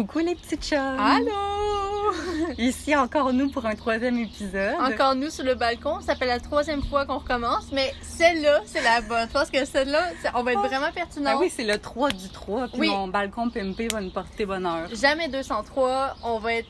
Coucou les petites chums! Allô! Ici encore nous pour un troisième épisode. Encore nous sur le balcon. Ça fait la troisième fois qu'on recommence, mais celle-là, c'est la bonne. Je pense que celle-là, on va être vraiment pertinent. Ah oui, c'est le 3 du 3, puis Oui. mon balcon pimpé va nous porter bonheur. Jamais 203. On va être.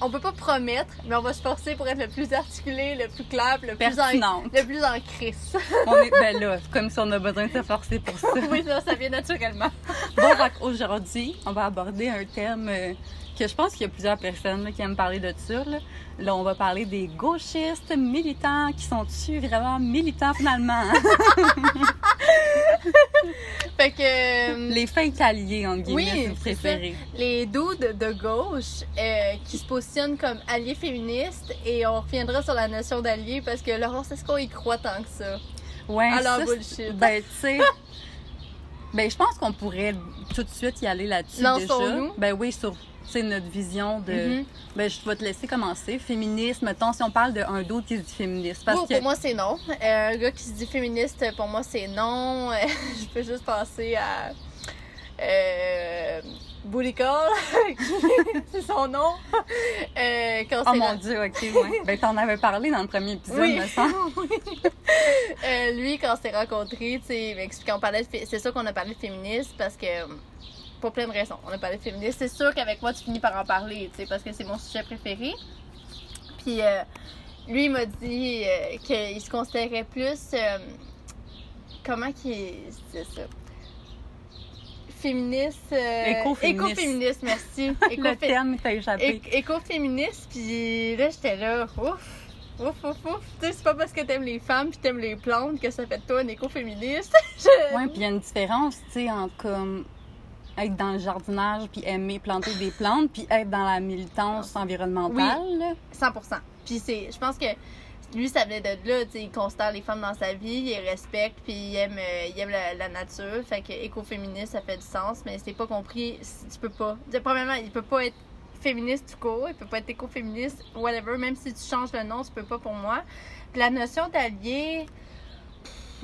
On peut pas promettre, mais on va se forcer pour être le plus articulé, le plus clair, le plus en, le plus en crise. On est, ben là, c'est comme si on a besoin de se forcer pour ça. oui, ça, ça vient naturellement. Bon, aujourd'hui, on va aborder un thème euh, que je pense qu'il y a plusieurs personnes là, qui aiment parler de ça. Là. Là, on va parler des gauchistes militants qui sont-tu vraiment militants finalement? Fait que. euh, Les fake alliés, en guillemets, Oui, si vous les dudes de gauche euh, qui se positionnent comme alliés féministes et on reviendra sur la notion d'alliés parce que Laurence, est-ce qu'on y croit tant que ça? Ouais, Alors, ça, bullshit. Ben, tu sais. ben, je pense qu'on pourrait tout de suite y aller là-dessus. Lançons-nous. Ben oui, sur sais, notre vision de. Mhm. Ben, je vais te laisser commencer. Féminisme, mettons, si on parle d'un d'autre qui se dit féministe. Parce que. Pour moi, c'est non. Euh, un gars qui se dit féministe, pour moi, c'est non. Euh, je peux juste penser à. Euh, c'est son nom. Euh, quand Oh c'est mon la- dieu, ok, ouais. ben, t'en avais parlé dans le premier épisode, Oui. me semble. Euh, lui, quand on s'est rencontrés, tu sais, m'expliquait, on parlait de c'est sûr qu'on a parlé de féministe parce que, pour plein de raisons, on a parlé de féministe. C'est sûr qu'avec moi, tu finis par en parler, tu sais, parce que c'est mon sujet préféré. Puis, euh, lui, il m'a dit euh, qu'il se considérait plus, euh, comment qu'il c'est ça? Féministe. euh, Écoféministe. Écoféministe, merci. Le Écofé- terme t'a échappé. Écoféministe, puis là, j'étais là, ouf, ouf, ouf, ouf. Tu sais, c'est pas parce que t'aimes les femmes puis t'aimes les plantes que ça fait de toi un écoféministe. Je- Ouais, puis il y a une différence, tu sais, entre comme être dans le jardinage puis aimer planter des plantes puis être dans la militance environnementale. là? 100 Puis c'est, je pense que lui, ça venait de là, tu sais, il considère les femmes dans sa vie, il respecte, puis il aime, euh, il aime la, la nature. Fait que écoféministe, ça fait du sens, mais c'est pas compris, tu peux pas. Premièrement, il peut pas être féministe tout court, il peut pas être écoféministe, whatever, même si tu changes le nom, tu peux pas pour moi. Puis la notion d'allié,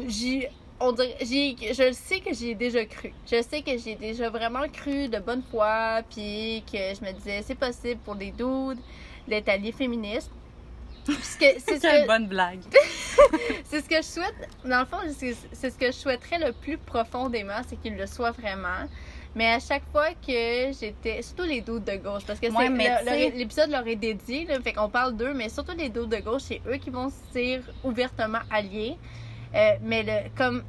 j'y on dirait, je sais que j'y ai déjà cru. Je sais que j'ai déjà vraiment cru de bonne foi, puis que je me disais, c'est possible pour des dudes d'être alliés féministes. C'est ce que, bonne blague. c'est ce que je souhaite. Dans le fond, c'est ce que je souhaiterais le plus profondément, c'est qu'il le soit vraiment. Mais à chaque fois que j'étais. Surtout les doutes de gauche, parce que Ouais, l'épisode leur est dédié, là, fait qu'on parle d'eux, mais surtout les doutes de gauche, c'est eux qui vont se dire ouvertement alliés. Euh, mais le, comme,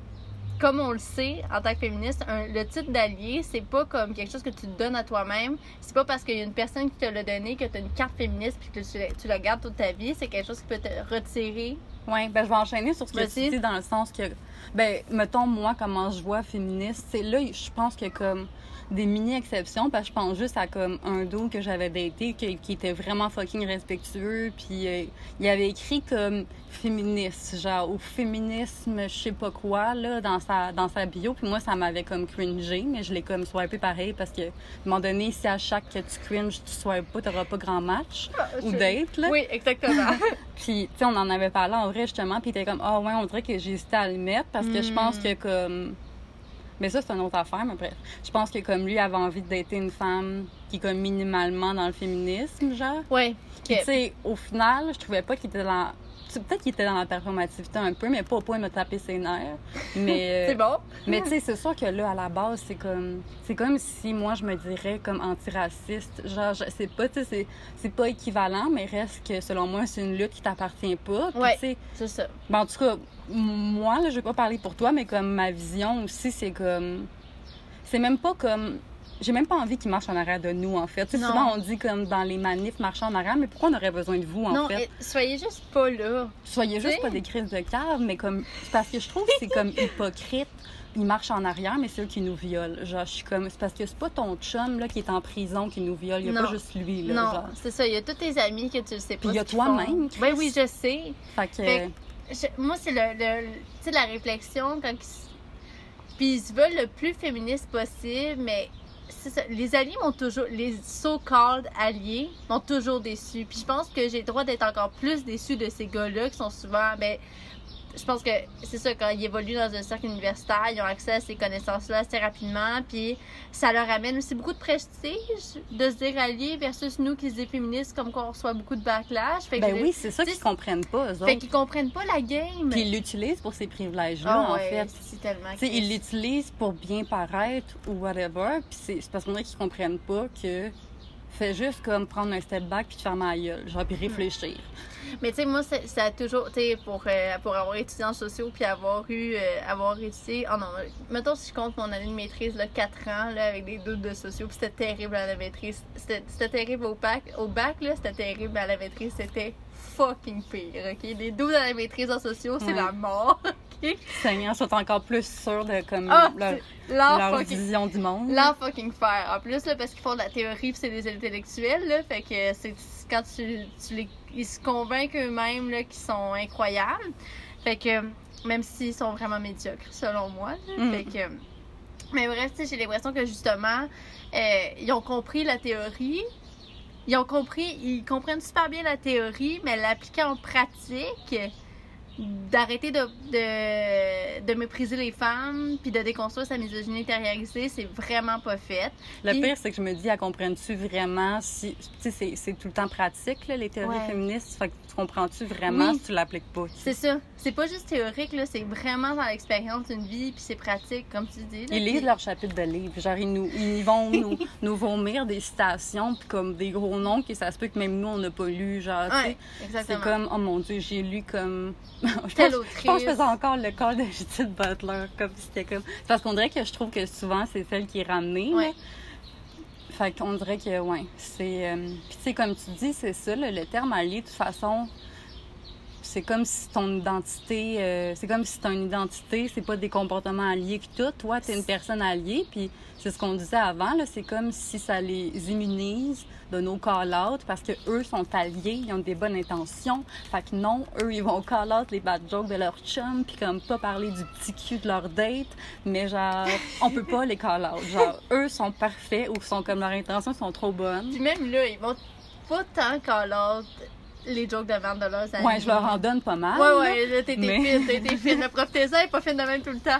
comme on le sait, en tant que féministe, un- le titre d'allié, c'est pas comme quelque chose que tu te donnes à toi-même. C'est pas parce qu'il y a une personne qui te l'a donné que tu as une carte féministe puis que tu, la- tu la gardes toute ta vie. C'est quelque chose qui peut te retirer. Ouais, ben je vais enchaîner sur ce que tu dis dans le sens que, ben, mettons, moi, comment je vois féministe, c'est là, je pense que comme des mini-exceptions, parce que je pense juste à comme un dos que j'avais daté qui, qui était vraiment fucking respectueux, puis euh, il avait écrit comme féministe, genre, ou féminisme, je sais pas quoi, là, dans sa, dans sa bio, puis moi, ça m'avait comme cringé, mais je l'ai comme swipé pareil, parce que, à un moment donné, si à chaque que tu cringes, tu swipes pas, t'auras pas grand match, ou Je- date, là. Oui, exactement. Puis, tu sais, on en avait parlé en vrai, justement, puis il était comme, ah ouais, on dirait que j'ai hésité à le mettre parce que je pense Mm. que comme. Mais ça, c'est une autre affaire, mais bref. Je pense que comme lui avait envie d'être une femme qui est comme minimalement dans le féminisme, genre. oui. Puis, tu sais, au final, je trouvais pas qu'il était dans. Peut-être qu'il était dans la performativité un peu, mais pas au point de me taper ses nerfs. Mais, euh, C'est bon. mais tu sais, c'est sûr que là, à la base, c'est comme, c'est comme si moi, je me dirais comme antiraciste. Genre, je sais pas, tu sais, c'est- c'est pas équivalent, mais reste que selon moi, c'est une lutte qui t'appartient pas. Sais, C'est ça. ben, en tout cas, moi, là, je vais pas parler pour toi, mais comme ma vision aussi, c'est comme, c'est même pas comme, j'ai même pas envie qu'ils marchent en arrière de nous, en fait. Tu sais, souvent, on dit comme dans les manifs, marcher en arrière, mais pourquoi on aurait besoin de vous, en non, fait? soyez juste pas là. Soyez juste pas des crises de cave, mais comme parce que je trouve que c'est comme hypocrite. Ils marchent en arrière, mais c'est eux qui nous violent. Genre, je suis comme. C'est parce que c'est pas ton chum là, qui est en prison qui nous viole. Il y a Non. pas juste lui. Là, non, c'est ça. Il y a tous tes amis que tu le sais pas. Puis il y a toi-même. Ben Chris. oui, je sais. Fait que. Fait Je- moi, c'est le, le- tu sais, la réflexion quand ils, puis ils se veulent le plus féministe possible, mais les alliés m'ont toujours, les so-called alliés m'ont toujours déçu. Puis je pense que j'ai le droit d'être encore plus déçu de ces gars-là qui sont souvent, ben, je pense que c'est ça, quand ils évoluent dans un cercle universitaire, ils ont accès à ces connaissances-là assez rapidement, puis ça leur amène aussi beaucoup de prestige de se dire alliés versus nous qui se dit féministes, comme qu'on reçoit beaucoup de backlash. Fait ben oui, c'est ça qu'ils comprennent pas, eux autres. Fait qu'ils comprennent pas la game. Puis ils l'utilisent pour ces privilèges-là, oh, en fait. C'est tellement ils l'utilisent pour bien paraître ou whatever, puis c'est parce qu'on dirait qu'ils comprennent pas que fais juste comme prendre un step back puis te faire ma gueule, genre puis réfléchir. Mais tu sais, moi, ça a toujours, tu sais, pour, euh, pour avoir étudié en sociaux puis avoir eu, euh, avoir étudié, oh non, mettons si je compte mon année de maîtrise, là, 4 ans, là, avec des doutes de sociaux, puis c'était terrible à la maîtrise. C'était terrible au bac, au bac, là, c'était terrible à la maîtrise, c'était fucking pire, ok? Les doutes à la maîtrise en sociaux, c'est la mort, ok? Seigneur, sont encore plus sûrs de, comme, ah, leur, vision du monde. Leur fucking faire. En plus, là, parce qu'ils font de la théorie c'est des intellectuels, là, fait que c'est quand tu, tu les ils se convainquent eux-mêmes qu'ils sont incroyables. Fait que, même s'ils sont vraiment médiocres, selon moi. Mm. Fait que, mais bref, j'ai l'impression que justement, euh, ils ont compris la théorie. Ils ont compris, ils comprennent super bien la théorie, mais l'appliquer en pratique, d'arrêter de, de, de, mépriser les femmes puis de déconstruire sa misogynie intériorisée, c'est vraiment pas fait. Le pire, c'est que je me dis, elle comprends-tu vraiment si. Tu sais, c'est tout le temps pratique, là, les théories féministes? Fait que tu comprends-tu vraiment si tu l'appliques pas? C'est ça. C'est pas juste théorique, là, c'est vraiment dans l'expérience d'une vie puis c'est pratique, comme tu dis. ils lisent leur chapitre de livre. Genre, ils, nous, ils vont nous, nous vomir des citations puis comme des gros noms que ça se peut que même nous, on n'a pas lu. Genre, ouais, c'est comme, oh mon Dieu, j'ai lu comme je, pense, je pense que je faisais encore le corps de Judith Butler, comme c'était comme. Parce qu'on dirait que je trouve que souvent c'est celle qui est ramenée. Ouais. Fait qu'on dirait que, ouais, c'est. Euh, puis, tu sais, comme tu dis, c'est ça, le terme allié, de toute façon, c'est comme si ton identité, euh, c'est comme si ton identité, c'est pas des comportements alliés que toi. Toi, t'es une personne alliée, puis c'est ce qu'on disait avant, c'est comme si ça les immunise de nos call-out parce que eux sont alliés, ils ont des bonnes intentions. Fait que non, eux, ils vont call-out les bad jokes de leur chum, puis comme pas parler du petit cul de leur date, mais genre, on peut pas les call-out. Genre, eux sont parfaits ou sont comme leurs intentions sont trop bonnes. Puis même là, ils vont pas tant call-out les jokes de merde de leurs amis. Ouais, je leur en donne pas mal. Ouais, ouais, là, t'es mais... fine, t'es fine. Le prof est pas fine de même tout le temps.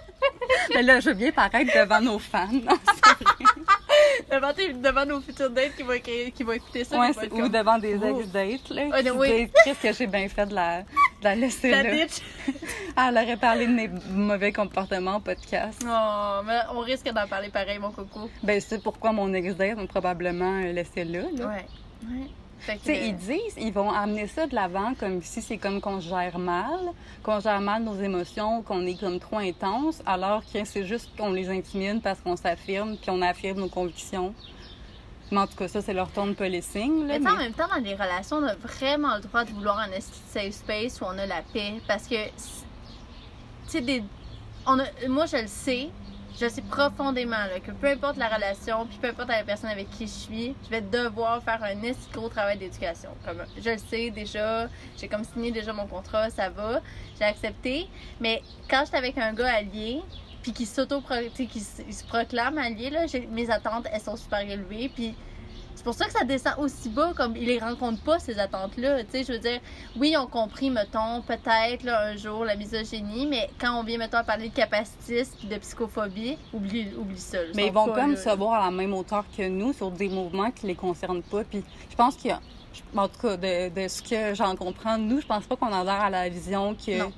mais là, je veux bien paraître devant nos fans. devant, devant nos futurs dates qui vont, qui vont écouter ça. Ouais, ou devant des ex-dates, là. Oh, oui. Qu'est-ce que j'ai bien fait de la, de la laisser la là. Bitch. Ah, elle aurait parlé de mes mauvais comportements au podcast. Oh, mais on risque d'en parler pareil, mon coco. Ben, c'est pourquoi mon ex-date m'a probablement laissé là, là. Ouais. Ouais. Ils disent, ils vont amener ça de l'avant comme si c'est comme qu'on gère mal, qu'on gère mal nos émotions, qu'on est comme trop intense, alors que c'est juste qu'on les intimide parce qu'on s'affirme, puis on affirme nos convictions. Mais en tout cas, ça, c'est leur ton de policing. Là, mais, en même temps, dans les relations, on a vraiment le droit de vouloir un safe space où on a la paix. Parce que, tu sais, des... on a... moi, je le sais, je sais profondément que peu importe la relation, puis peu importe la personne avec qui je suis, je vais devoir faire un assez gros travail d'éducation. Comme je le sais déjà, j'ai comme signé déjà mon contrat, ça va, j'ai accepté. Mais quand j'étais avec un gars allié, puis qui s'auto qui se proclame allié là, mes attentes elles sont super élevées, c'est pour ça que ça descend aussi bas, comme ils les rencontrent pas, ces attentes-là. Tu sais, je veux dire, oui, ont compris, mettons, peut-être, un jour, la misogynie, mais quand on vient, mettons, à parler de capacitisme de psychophobie, oublie, oublie ça. Mais ils vont comme se voir à la même hauteur que nous sur des mouvements qui les concernent pas. Puis je pense qu'il y a, en tout cas, de, ce que j'en comprends, nous, je pense pas qu'on adhère à la vision que.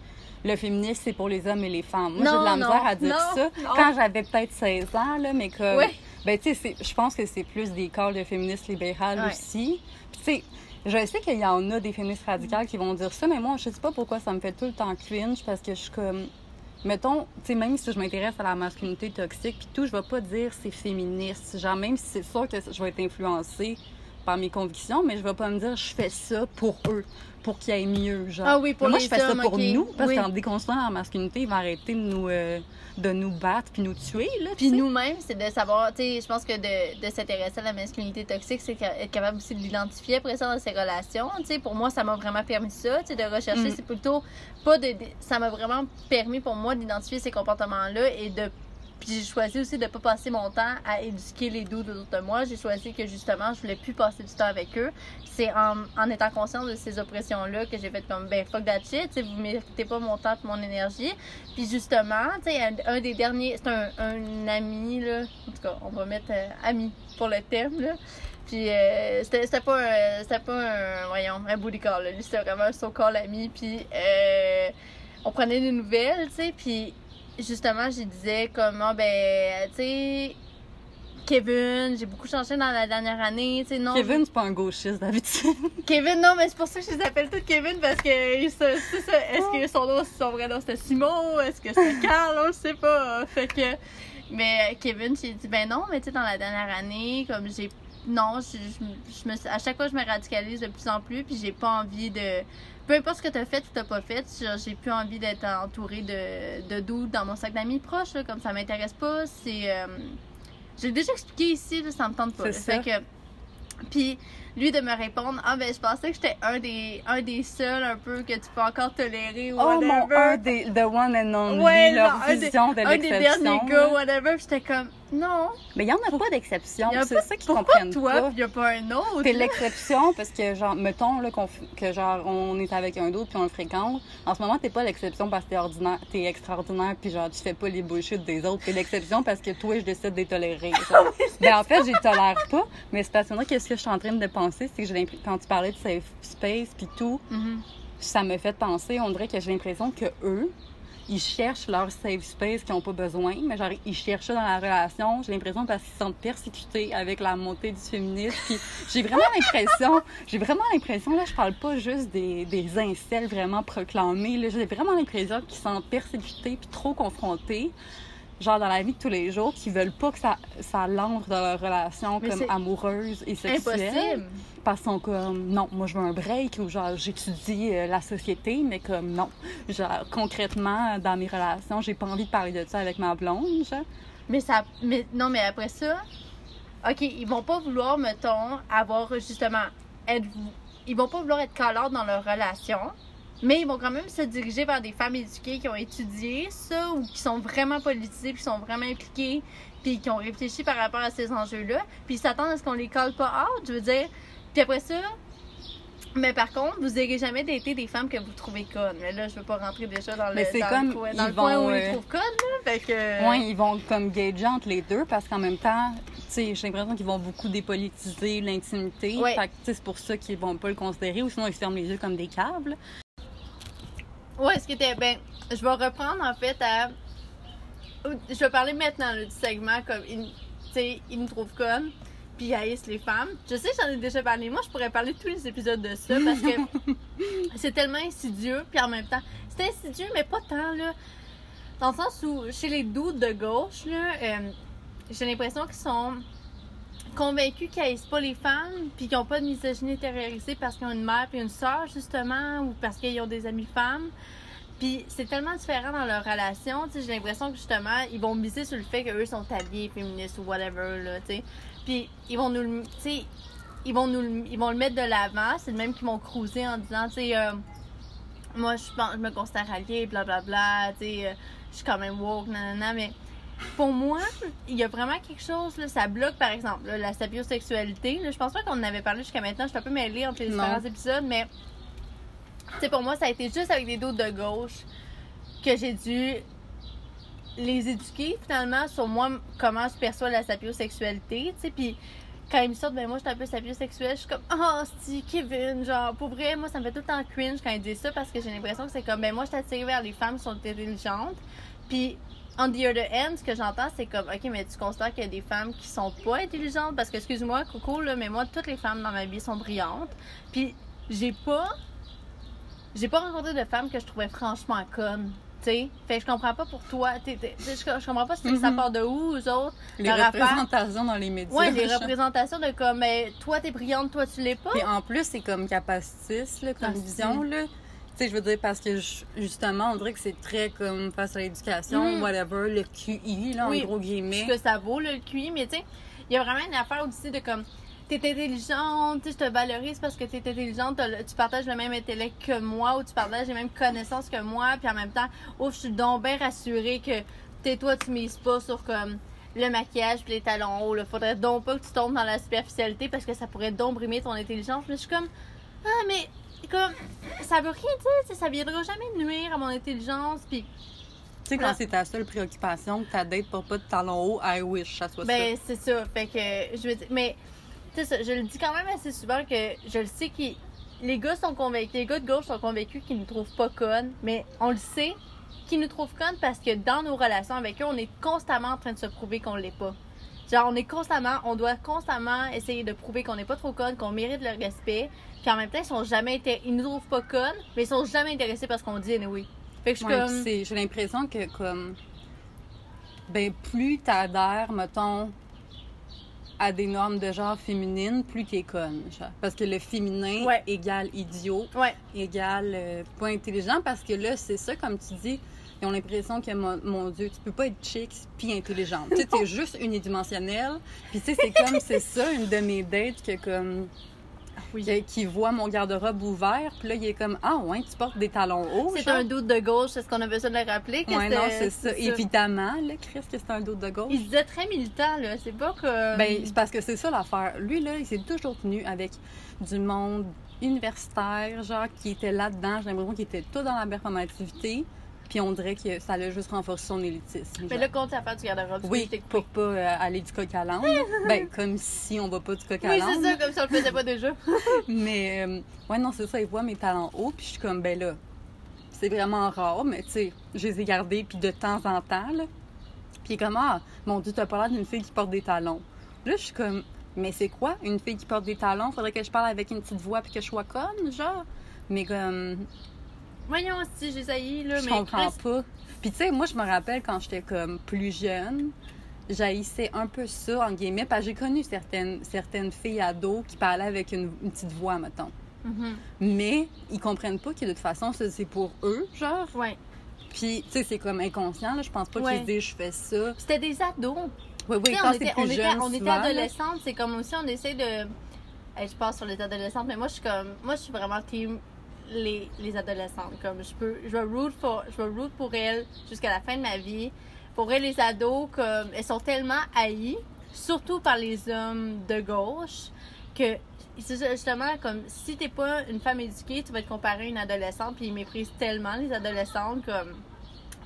le féminisme, c'est pour les hommes et les femmes. Moi, j'ai de la misère à dire ça. Quand j'avais peut-être 16 ans, là, mais que ben, tu sais, je pense que c'est plus des corps de féministes libérales aussi. Puis, tu sais, je sais qu'il y en a des féministes radicales qui vont dire ça, mais moi, je sais pas pourquoi ça me fait tout le temps cringe parce que je suis comme. Mettons, tu sais, même si je m'intéresse à la masculinité toxique, puis tout, je vais pas dire c'est féministe. Genre, même si c'est sûr que je vais être influencée par mes convictions, mais je vais pas me dire je fais ça pour eux pour qu'il aille mieux. Genre. Ah oui, pour moi, je fais ça pour nous, parce oui. qu'en déconstruisant la masculinité, ils vont arrêter de nous, euh, de nous battre puis nous tuer. Là, puis nous-mêmes, c'est de savoir, tu sais, je pense que de, de s'intéresser à la masculinité toxique, c'est être capable aussi de l'identifier après ça dans ses relations. Tu sais, pour moi, ça m'a vraiment permis ça, tu sais, de rechercher. Mm. C'est plutôt pas de. Ça m'a vraiment permis pour moi d'identifier ces comportements-là et de Puis j'ai choisi aussi de pas passer mon temps à éduquer les doux autour de moi. J'ai choisi que justement, je voulais plus passer du temps avec eux. C'est en, en étant consciente de ces oppressions-là que j'ai fait comme, ben fuck that shit, tu sais, vous méritez pas mon temps et mon énergie. Puis justement, tu un, un des derniers, c'est un, un ami, là, en tout cas, on va mettre euh, ami pour le thème, là. Puis euh, c'était pas, un- c'était pas un, voyons, un booty call, là. Lui, c'était vraiment un so-call ami. Puis euh, on prenait des nouvelles, tu sais, puis justement, je disais comment, ben, tu sais, Kevin, j'ai beaucoup changé dans la dernière année, tu sais, non. Kevin, c'est pas un gauchiste d'habitude. Kevin, non, mais c'est pour ça que je les appelle tous Kevin parce que c'est ça. Est-ce que son nom, son vrai nom c'était Simon? Est-ce que c'est Carl? On le sait pas. Fait que. Mais Kevin, j'ai dit, ben non, mais tu sais, dans la dernière année, comme j'ai. Non, je, je, je me, à chaque fois, je me radicalise de plus en plus, puis j'ai pas envie de. Peu importe ce que t'as fait ou t'as pas fait, j'ai plus envie d'être entourée de, de doutes dans mon sac d'amis proches, là, comme ça m'intéresse pas. C'est. euh, J'ai déjà expliqué ici, là, ça me tente pas. C'est. Fait que. Puis lui de me répondre ah ben je pensais que j'étais un des un des seuls un peu que tu peux encore tolérer ou Oh mon, un des, the one and only, Ouais, leur non, un des- vision de un des derniers gars whatever j'étais comme non Mais il y en a pas d'exception, c'est pas- ça qu'ils comprennent toi pas. puis y a pas un autre T'es l'exception parce que, genre, mettons là, f- que genre, on est avec un d'autre puis on le fréquente. En ce moment, t'es pas l'exception parce que t'es ordinaire, t'es extraordinaire puis genre, tu fais pas les bullshit des autres. T'es l'exception parce que toi, je décide de les tolérer. genre. ben, en fait, je les tolère pas, mais c'est parce que qu'est-ce que je suis en train de penser, c'est que quand tu parlais de safe space puis tout, Mhm. ça me fait penser, on dirait que j'ai l'impression que eux, ils cherchent leur safe space qu'ils n'ont pas besoin, mais genre, ils cherchent ça dans la relation. J'ai l'impression parce qu'ils se sentent persécutés avec la montée du féminisme. Puis j'ai vraiment l'impression, j'ai vraiment l'impression, là, je parle pas juste des, des incels vraiment proclamés, là, j'ai vraiment l'impression qu'ils se sentent persécutés puis trop confrontés. Genre dans la vie de tous les jours, qui veulent pas que ça, ça l'entre dans leur relation Mais comme amoureuse et sexuelle. impossible. Parce qu'ils sont comme non moi je veux un break ou genre j'étudie euh, la société mais comme non. Genre concrètement dans mes relations j'ai pas envie de parler de ça avec ma blonde genre. mais ça mais non mais après ça ok ils vont pas vouloir mettons avoir justement être ils vont pas vouloir être caleurs dans leur relation mais ils vont quand même se diriger vers des femmes éduquées qui ont étudié ça ou qui sont vraiment politisées, puis qui sont vraiment impliquées, puis qui ont réfléchi par rapport à ces enjeux-là. Puis ils s'attendent à ce qu'on les colle pas out, je veux dire. Puis après ça, mais par contre, vous n'aurez jamais daté des femmes que vous trouvez connes. Mais là, je veux pas rentrer déjà dans le, Mais dans comme, le, coin, dans le coin vont, où ils euh, trouvent connes, là. Fait que... Ouais, ils vont comme gager entre les deux parce qu'en même temps, j'ai l'impression qu'ils vont beaucoup dépolitiser l'intimité. Ouais. Fait c'est pour ça qu'ils vont pas le considérer ou sinon ils ferment les yeux comme des câbles. Ouais, ce qui était. Ben, je vais reprendre en fait à. Je vais parler maintenant là, du segment comme. Tu sais, ils nous trouvent connes, puis ils haïssent les femmes. Je sais, j'en ai déjà parlé. Moi, je pourrais parler de tous les épisodes de ça parce que c'est tellement insidieux, puis en même temps. C'est insidieux, mais pas tant, là. Dans le sens où, chez les doutes de gauche, là, euh, j'ai l'impression qu'ils sont convaincus qu'ils haïssent pas les femmes, puis qu'ils ont pas de misogynie terrorisée parce qu'ils ont une mère puis une sœur, justement, ou parce qu'ils ont des amis femmes. Puis c'est tellement différent dans leur relation, tu sais, j'ai l'impression que justement, ils vont miser sur le fait qu'eux sont habillés féministes ou whatever, là, tu sais. Puis ils vont nous le, tu sais, ils vont nous ils vont le mettre de l'avant, c'est le même qu'ils vont cruiser en disant, tu sais, euh, moi je pense, je me considère allié, blablabla, tu sais, euh, je suis quand même woke, nanana, mais pour moi, il y a vraiment quelque chose, là, ça bloque par exemple là, la sapiosexualité. Là, je pense pas qu'on en avait parlé jusqu'à maintenant, je suis un peu mêlée entre les Non. différents épisodes, mais sais, pour moi, ça a été juste avec des doutes de gauche que j'ai dû les éduquer finalement sur moi, comment je perçois la sapiosexualité, tu sais, puis quand ils me sortent, ben moi, je suis un peu sapiosexuelle, je suis comme, oh, c'est Kevin, genre, pour vrai, moi, ça me fait tout le temps cringe quand ils disent ça parce que j'ai l'impression que c'est comme, ben moi, je suis attirée vers les femmes qui sont intelligentes, puis on the other end, ce que j'entends, c'est comme, ok, mais tu considères qu'il y a des femmes qui sont pas intelligentes parce que, excuse-moi, Coco, là, mais moi, toutes les femmes dans ma vie sont brillantes, puis j'ai pas j'ai pas rencontré de femmes que je trouvais franchement connes. Tu sais, fait que je comprends pas pour toi. je, je comprends pas si ça Mhm. part de où, aux autres. Les affaire. représentations dans les médias. Ouais, les représentations de comme, ben, toi t'es brillante, toi tu l'es pas. Puis en plus, c'est comme capacitiste, là, comme Ah, vision, là. Tu sais, je veux dire, parce que ju- justement, on dirait que c'est très comme face à l'éducation, Mhm. whatever, le QI, là, Oui. en gros guillemets. ce que ça vaut, là, le QI, mais tu sais, il y a vraiment une affaire aussi de comme, t'es intelligente, tu sais, je te valorise parce que t'es intelligente, tu partages le même intellect que moi ou tu partages les mêmes connaissances que moi, puis en même temps, ouf, je suis donc bien rassurée que t'es toi, tu mises pas sur comme le maquillage puis les talons hauts. Là. Faudrait donc pas que tu tombes dans la superficialité parce que ça pourrait donc brimer ton intelligence. Mais je suis comme, ah, mais comme, ça veut rien dire, ça viendra jamais nuire à mon intelligence. Puis tu sais, quand c'est ta seule préoccupation, que ta date pour pas de talons hauts, I wish ça soit ben, ça. Ben, c'est ça. Fait que, je veux dire, mais, tu sais, je le dis quand même assez souvent que je le sais que les gars sont convaincus, les gars de gauche sont convaincus qu'ils nous trouvent pas connes, mais on le sait qu'ils nous trouvent connes parce que dans nos relations avec eux, on est constamment en train de se prouver qu'on l'est pas. Genre, on est constamment, on doit constamment essayer de prouver qu'on n'est pas trop conne, qu'on mérite le respect. Puis en même temps, ils sont jamais, ils nous trouvent pas connes, mais ils sont jamais intéressés parce qu'on dit oui. Fait que je comme... J'ai l'impression que, comme. Ben, plus t'adhères, mettons, à des normes de genre féminine, plus t'es conne. Genre. Parce que le féminin égale idiot, égale euh, pas intelligent. Parce que là, c'est ça, comme tu dis, ils ont l'impression que, mon, Dieu, tu peux pas être chic puis intelligente. tu sais, t'es juste unidimensionnelle. Puis tu sais, c'est comme, c'est ça, une de mes dates que, comme qui voit mon garde-robe ouvert, puis là, il est comme Ah, ouais, tu portes des talons hauts. C'est un doute de gauche, c'est ce qu'on a besoin de le rappeler? Oui, non, c'est ça. Évidemment, là, Chris, que c'est un doute de gauche. Il se disait très militant, là. C'est pas que. Ben, c'est parce que c'est ça l'affaire. Lui, là, il s'est toujours tenu avec du monde universitaire, genre, qui était là-dedans. J'ai l'impression qu'il était tout dans la performativité. Puis on dirait que ça allait juste renforcer son élitisme. Mais là, compte à faire du garde-robe. Oui, pour pas euh, aller du coq à l'âne. ben, comme si on va pas du coq à l'âne. Oui, c'est ça, comme si on le faisait pas déjà. mais, euh, ouais, non, c'est ça. Il voit mes talents hauts, puis je suis comme, ben là, c'est vraiment rare, mais tu sais, je les ai gardés, puis de temps en temps, là. Puis comme, ah, mon Dieu, t'as pas l'air d'une fille qui porte des talons. Là, je suis comme, mais c'est quoi une fille qui porte des talons? Faudrait que je parle avec une petite voix, puis que je sois conne, genre. Mais comme, Voyons si j'ai sailli, là, je comprends pas. Puis tu sais, moi, je me rappelle quand j'étais comme plus jeune, j'haïssais un peu ça, en guillemets, parce que j'ai connu certaines, certaines filles ados qui parlaient avec une, petite voix, mettons. Mm-hmm. Mais ils comprennent pas que de toute façon, c'est pour eux, genre. Ouais. Puis, tu sais, c'est comme inconscient, là. Je pense pas qu'ils se disent, je fais ça. C'était des ados. Oui, oui, quand on, était, plus on, jeune, on était adolescentes. C'est comme aussi, on essaie de. je passe sur les adolescentes, mais moi, je suis comme. Moi, je suis vraiment team les, les adolescentes. Comme je peux, je vais root pour, je vais root pour elles jusqu'à la fin de ma vie. Pour elles, les ados, comme elles sont tellement haïes, surtout par les hommes de gauche, que justement comme si t'es pas une femme éduquée, tu vas te comparer à une adolescente, puis ils méprisent tellement les adolescentes comme.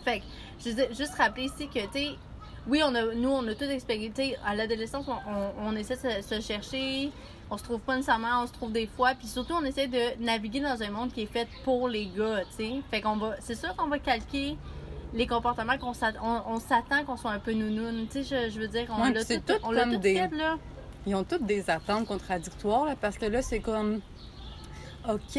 Fait que juste rappeler ici que tu oui, on a, nous, on a tout expérimenté. À l'adolescence, on, on, essaie de se chercher, on se trouve pas nécessairement, on se trouve des fois. Puis surtout, on essaie de naviguer dans un monde qui est fait pour les gars, tu sais. Fait qu'on va, c'est sûr qu'on va calquer les comportements qu'on s'attend, on, s'attend qu'on soit un peu nounoun. Tu sais, je, veux dire, on l'a tout, on l'a tout fait, là. Ils ont toutes des attentes contradictoires, là, parce que là, c'est comme, OK,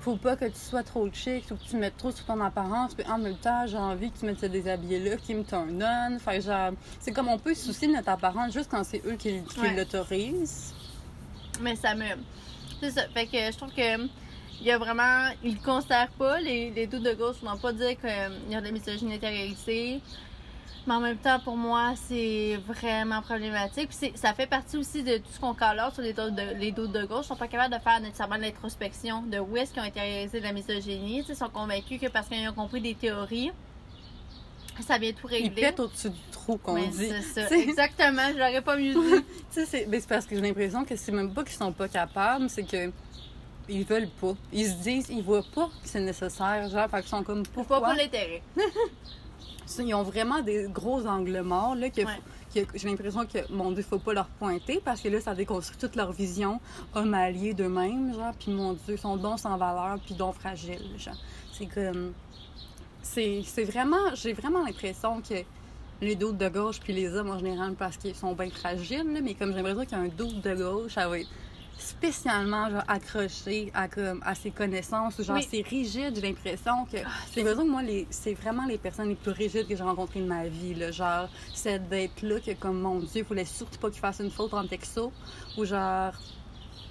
faut pas que tu sois trop chic, faut que tu mettes trop sur ton apparence, puis en même temps, j'ai envie que tu mettes ce déshabillé-là qui me turn on. Fait genre, c'est comme on peut se soucier de notre apparence juste quand c'est eux qui, l'autorisent. Mais ça me. C'est ça. Fait que je trouve que. Il y a vraiment. Ils ne considèrent pas, les, les doutes de gauche, ne vont pas dire qu'il y a des misogynes intériorisées. Mais en même temps, pour moi, c'est vraiment problématique. Puis ça fait partie aussi de tout ce qu'on calore sur les doutes de, les doutes de gauche. Ils sont pas capables de faire nécessairement de l'introspection de où est-ce qu'ils ont intériorisé de la misogynie. Ils sont convaincus que parce qu'ils ont compris des théories, ça vient tout régler. Ils pètent au-dessus du trou qu'on dit. C'est ça. Exactement, je l'aurais pas mieux dit. c'est parce que j'ai l'impression que c'est même pas qu'ils sont pas capables, c'est que ils veulent pas. Ils se disent, ils voient pas que c'est nécessaire, genre, fait qu'ils sont comme pourquoi. Pas pour l'intérêt. ils ont vraiment des gros angles morts, là, que, j'ai l'impression que, mon Dieu, faut pas leur pointer parce que là, ça déconstruit toute leur vision homme allié d'eux-mêmes, genre, puis mon Dieu, ils sont dons sans valeur, puis dons fragiles, genre. C'est comme c'est vraiment, j'ai vraiment l'impression que les doutes de gauche puis les hommes en général parce qu'ils sont bien fragiles, mais comme j'ai l'impression qu'il y a un doute de gauche, ça va être spécialement genre, accroché à, comme, à ses connaissances ou genre c'est rigide j'ai l'impression que ah, j'ai l'impression que moi c'est vraiment les personnes les plus rigides que j'ai rencontrées de ma vie là, genre cette d'être là que comme mon dieu il fallait surtout pas qu'il fasse une faute en texto ou genre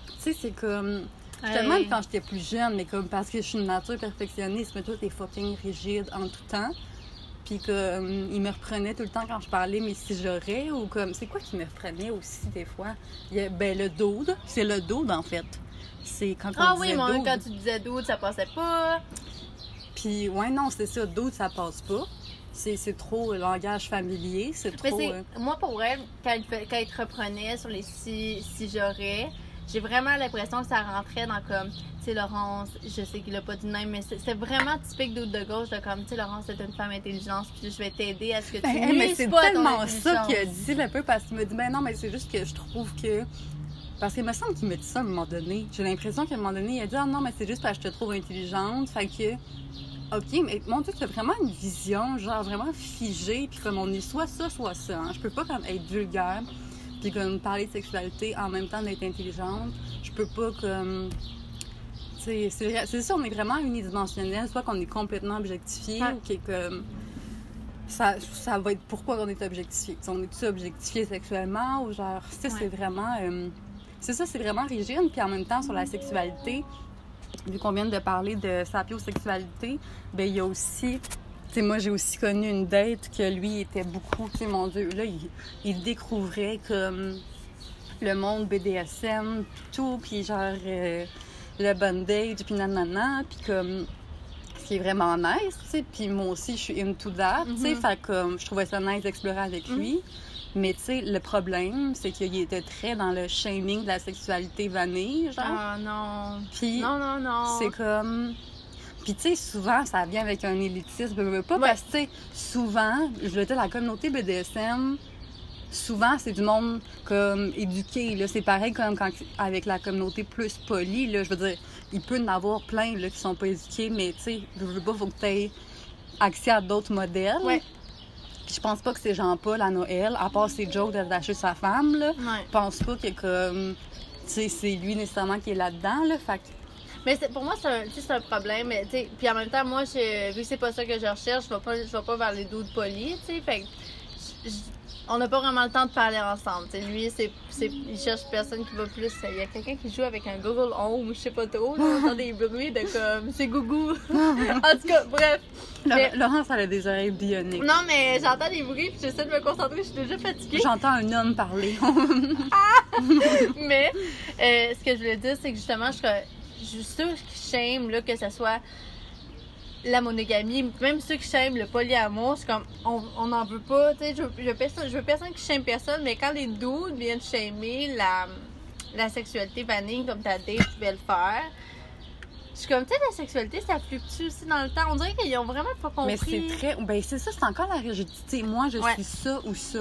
tu sais c'est comme je même quand j'étais plus jeune, mais comme parce que je suis une nature perfectionniste, mais tout est fucking rigide en tout temps. Puis que il me reprenait tout le temps quand je parlais, mais si j'aurais, ou comme. C'est quoi qui me reprenait aussi des fois? Il ben, le dude. C'est le dude, en fait. C'est quand on Ah oui, moi, quand tu disais dude, ça passait pas. Puis, ouais, non, c'est ça. Dude, ça passe pas. c'est trop langage familier, c'est Mais trop. euh, moi, pour elle, quand elle, fait- quand elle te reprenait sur les si, si j'aurais, j'ai vraiment l'impression que ça rentrait dans comme, tu sais, Laurence, je sais qu'il a pas dit même, mais c'est vraiment typique d'autre de gauche, de comme, tu sais, Laurence, c'est une femme intelligente, puis je vais t'aider à ce que tu Ben, mais c'est tellement ça qu'il a dit le peu parce qu'il m'a dit ben non mais c'est juste que je trouve que parce qu'il me semble qu'il m'a dit ça à un moment donné. J'ai l'impression qu'à un moment donné il a dit ah non mais c'est juste parce que je te trouve intelligente, fait que ok mais mon dieu c'est vraiment une vision genre vraiment figée puis comme on est soit ça soit ça. hein. Je peux pas comme être vulgaire puis comme parler de sexualité en même temps d'être intelligente. Je peux pas comme c'est c'est ça, on est vraiment unidimensionnel, soit qu'on est complètement objectifié Ouais. ou qui est comme ça, ça va être pourquoi on est objectifié. T'sais, on est-tu objectifié sexuellement ou genre, ça, c'est vraiment. euh, c'est ça, c'est vraiment rigide. Puis en même temps, sur la sexualité, vu qu'on vient de parler de sapiosexualité, ben il y a aussi. Sais, moi, j'ai aussi connu une date que lui était beaucoup. Tu sais, mon Dieu, là, il, il découvrait comme le monde BDSM, tout, puis genre euh, le bondage, puis nanana, puis comme ce qui est vraiment nice, tu sais, puis moi aussi je suis into that, tu sais, Mhm. fait comme je trouvais ça nice d'explorer avec Mhm. lui. Mais tu sais, le problème, c'est qu'il était très dans le shaming de la sexualité vanille, genre. Ah non. Puis Non, non, non. c'est comme. Puis, tu sais, souvent, ça vient avec un élitisme. Je veux pas Ouais. parce que, tu sais, souvent, je veux dire, la communauté BDSM, souvent, c'est du monde comme éduqué. Là. C'est pareil comme quand, avec la communauté plus polie. Là. Je veux dire, il peut y en avoir plein là, qui sont pas éduqués, mais, tu sais, je veux pas, faut que tu aies accès à d'autres modèles. Ouais. Puis, je pense pas que c'est Jean-Paul à Noël, à part ses jokes d'attacher sa femme, là. Ouais. Je pense pas que, comme. C'est lui nécessairement qui est là-dedans, là. Fait que Mais c'est- pour moi, c'est un, un problème. Puis en même temps, moi, je, vu que c'est pas ça que je recherche, je vais pas, je vais pas vers les. Fait que je- je- on n'a pas vraiment le temps de parler ensemble. Lui, c'est, il cherche personne qui va plus. Il y a quelqu'un qui joue avec un Google Home, je sais pas trop. On entend des bruits de comme c'est gougou. en tout cas, bref. Mais- Laurence, elle a des oreilles bioniques. Non, mais j'entends des bruits puis j'essaie de me concentrer. Je suis déjà fatiguée. J'entends un homme parler. Mais euh, ce que je voulais dire, c'est que justement, je ceux qui shame, là, que ce soit la monogamie, même ceux qui shame le polyamour, c'est comme, on on n'en veut pas, tu sais, je, veux- je, personne, je veux personne qui shame personne, mais quand les dudes viennent shamer la, la sexualité vanille comme ta date pouvait le faire, je suis comme, tu sais, la sexualité, ça fluctue aussi dans le temps. On dirait qu'ils ont vraiment pas compris. Mais c'est très. Ben, c'est ça, c'est encore la rigidité. Moi, je Ouais. suis ça ou ça.